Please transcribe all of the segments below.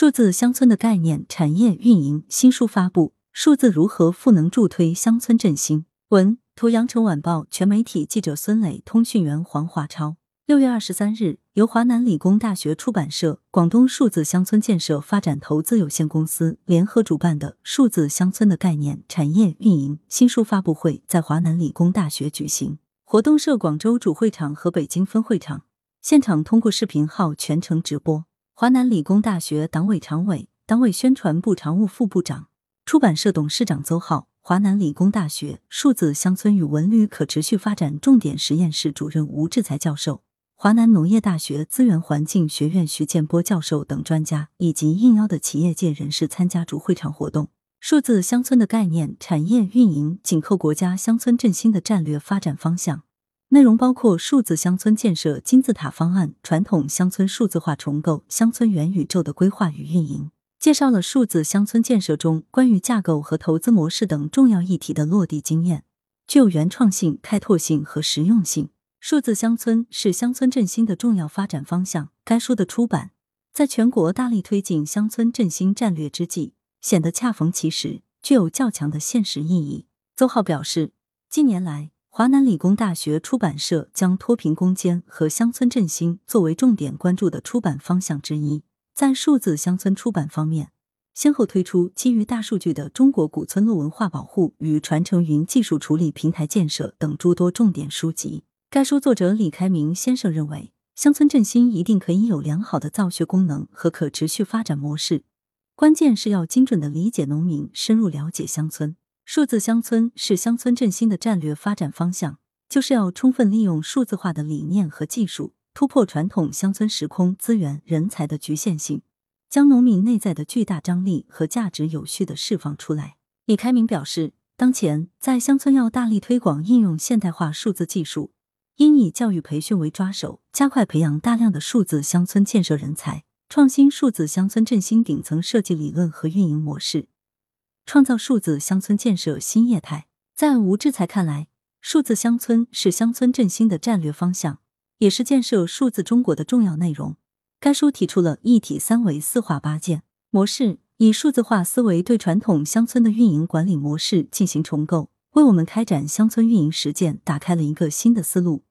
数字乡村的概念、产业、运营新书发布，数字如何赋能助推乡村振兴？文图：羊城晚报全媒体记者孙磊，通讯员黄华超。六月二十三日，由华南理工大学出版社、广东数字乡村建设发展投资有限公司联合主办的《数字乡村的概念、产业、运营新书发布会》在华南理工大学举行。活动设广州主会场和北京分会场，现场通过视频号全程直播。华南理工大学党委常委、党委宣传部常务副部长、出版社董事长邹浩，华南理工大学数字乡村与文旅可持续发展重点实验室主任吴志才教授。华南农业大学资源环境学院徐建波教授等专家以及应邀的企业界人士参加主会场活动。数字乡村的概念、产业、运营紧扣国家乡村振兴的战略发展方向，内容包括数字乡村建设金字塔方案、传统乡村数字化重构、乡村元宇宙的规划与运营，介绍了数字乡村建设中关于架构和投资模式等重要议题的落地经验，具有原创性、开拓性和实用性。数字乡村是乡村振兴的重要发展方向。该书的出版，在全国大力推进乡村振兴战略之际，显得恰逢其时，具有较强的现实意义。邹浩表示，近年来，华南理工大学出版社将脱贫攻坚和乡村振兴作为重点关注的出版方向之一。在数字乡村出版方面，先后推出基于大数据的《中国古村落文化保护与传承云技术处理平台建设》等诸多重点书籍。该书作者李开明先生认为，乡村振兴一定可以有良好的造血功能和可持续发展模式，关键是要精准的理解农民，深入了解乡村。数字乡村是乡村振兴的战略发展方向，就是要充分利用数字化的理念和技术，突破传统乡村时空资源人才的局限性，将农民内在的巨大张力和价值有序的释放出来。李开明表示，当前在乡村要大力推广应用现代化数字技术。应以教育培训为抓手，加快培养大量的数字乡村建设人才，创新数字乡村振兴顶层设计理论和运营模式，创造数字乡村建设新业态。在吴志才看来，数字乡村是乡村振兴的战略方向，也是建设数字中国的重要内容。该书提出了一体三维四化八建模式，以数字化思维对传统乡村的运营管理模式进行重构，为我们开展乡村运营实践打开了一个新的思路。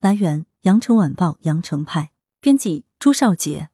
来源：羊城晚报羊城派，编辑：朱少杰。